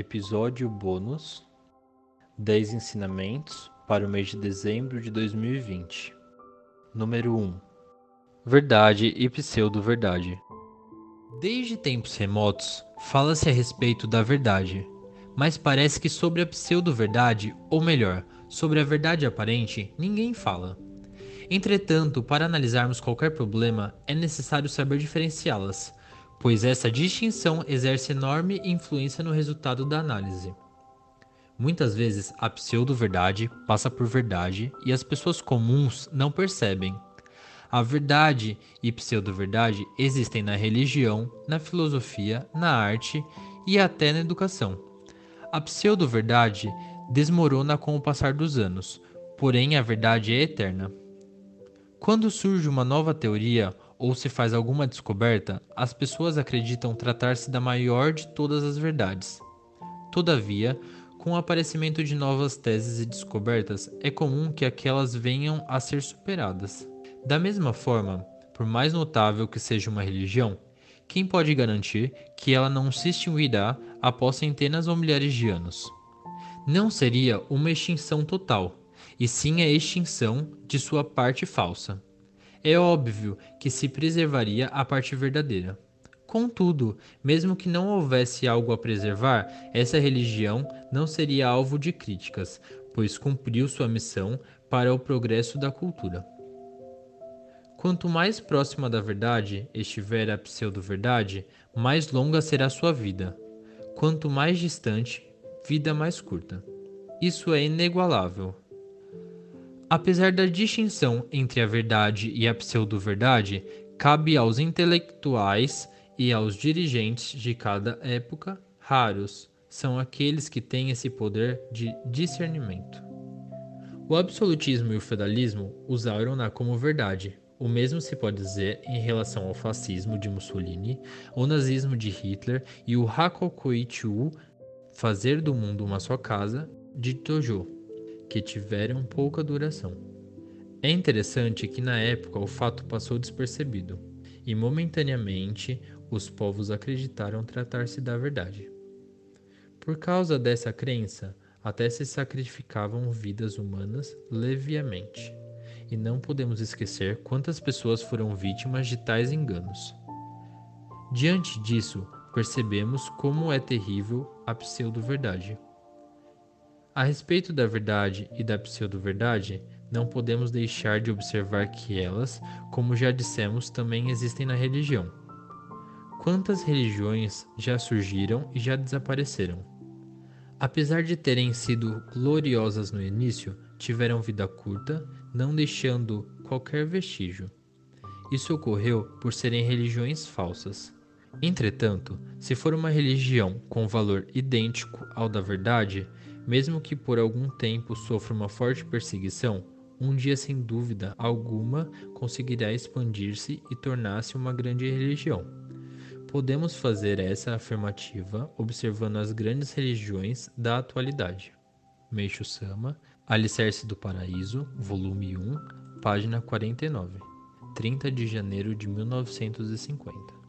Episódio bônus: 10 ensinamentos para o mês de dezembro de 2020. Número 1: Verdade e pseudo-verdade. Desde tempos remotos, fala-se a respeito da verdade, mas parece que sobre a pseudo-verdade, ou melhor, sobre a verdade aparente, ninguém fala. Entretanto, para analisarmos qualquer problema, é necessário saber diferenciá-las, pois essa distinção exerce enorme influência no resultado da análise. Muitas vezes a pseudo-verdade passa por verdade e as pessoas comuns não percebem. A verdade e pseudo-verdade existem na religião, na filosofia, na arte e até na educação. A pseudo-verdade desmorona com o passar dos anos, porém a verdade é eterna. Quando surge uma nova teoria ou se faz alguma descoberta, as pessoas acreditam tratar-se da maior de todas as verdades. Todavia, com o aparecimento de novas teses e descobertas, é comum que aquelas venham a ser superadas. Da mesma forma, por mais notável que seja uma religião, quem pode garantir que ela não se extinguirá após centenas ou milhares de anos? Não seria uma extinção total, e sim a extinção de sua parte falsa. É óbvio que se preservaria a parte verdadeira. Contudo, mesmo que não houvesse algo a preservar, essa religião não seria alvo de críticas, pois cumpriu sua missão para o progresso da cultura. Quanto mais próxima da verdade estiver a pseudo-verdade, mais longa será sua vida. Quanto mais distante, vida mais curta. Isso é inigualável. Apesar da distinção entre a verdade e a pseudo-verdade, cabe aos intelectuais e aos dirigentes de cada época, raros são aqueles que têm esse poder de discernimento. O absolutismo e o feudalismo usaram-na como verdade. O mesmo se pode dizer em relação ao fascismo de Mussolini, o nazismo de Hitler e o Hakokuichu, fazer do mundo uma só casa, de Tojo que tiveram pouca duração. É interessante que na época o fato passou despercebido e momentaneamente os povos acreditaram tratar-se da verdade. Por causa dessa crença, até se sacrificavam vidas humanas leviamente. E não podemos esquecer quantas pessoas foram vítimas de tais enganos. Diante disso, percebemos como é terrível a pseudo-verdade. A respeito da verdade e da pseudo-verdade, não podemos deixar de observar que elas, como já dissemos, também existem na religião. Quantas religiões já surgiram e já desapareceram? Apesar de terem sido gloriosas no início, tiveram vida curta, não deixando qualquer vestígio. Isso ocorreu por serem religiões falsas. Entretanto, se for uma religião com valor idêntico ao da verdade, mesmo que por algum tempo sofra uma forte perseguição, um dia sem dúvida alguma conseguirá expandir-se e tornar-se uma grande religião. Podemos fazer essa afirmativa observando as grandes religiões da atualidade. Meixo Sama, Alicerce do Paraíso, volume 1, página 49, 30 de janeiro de 1950.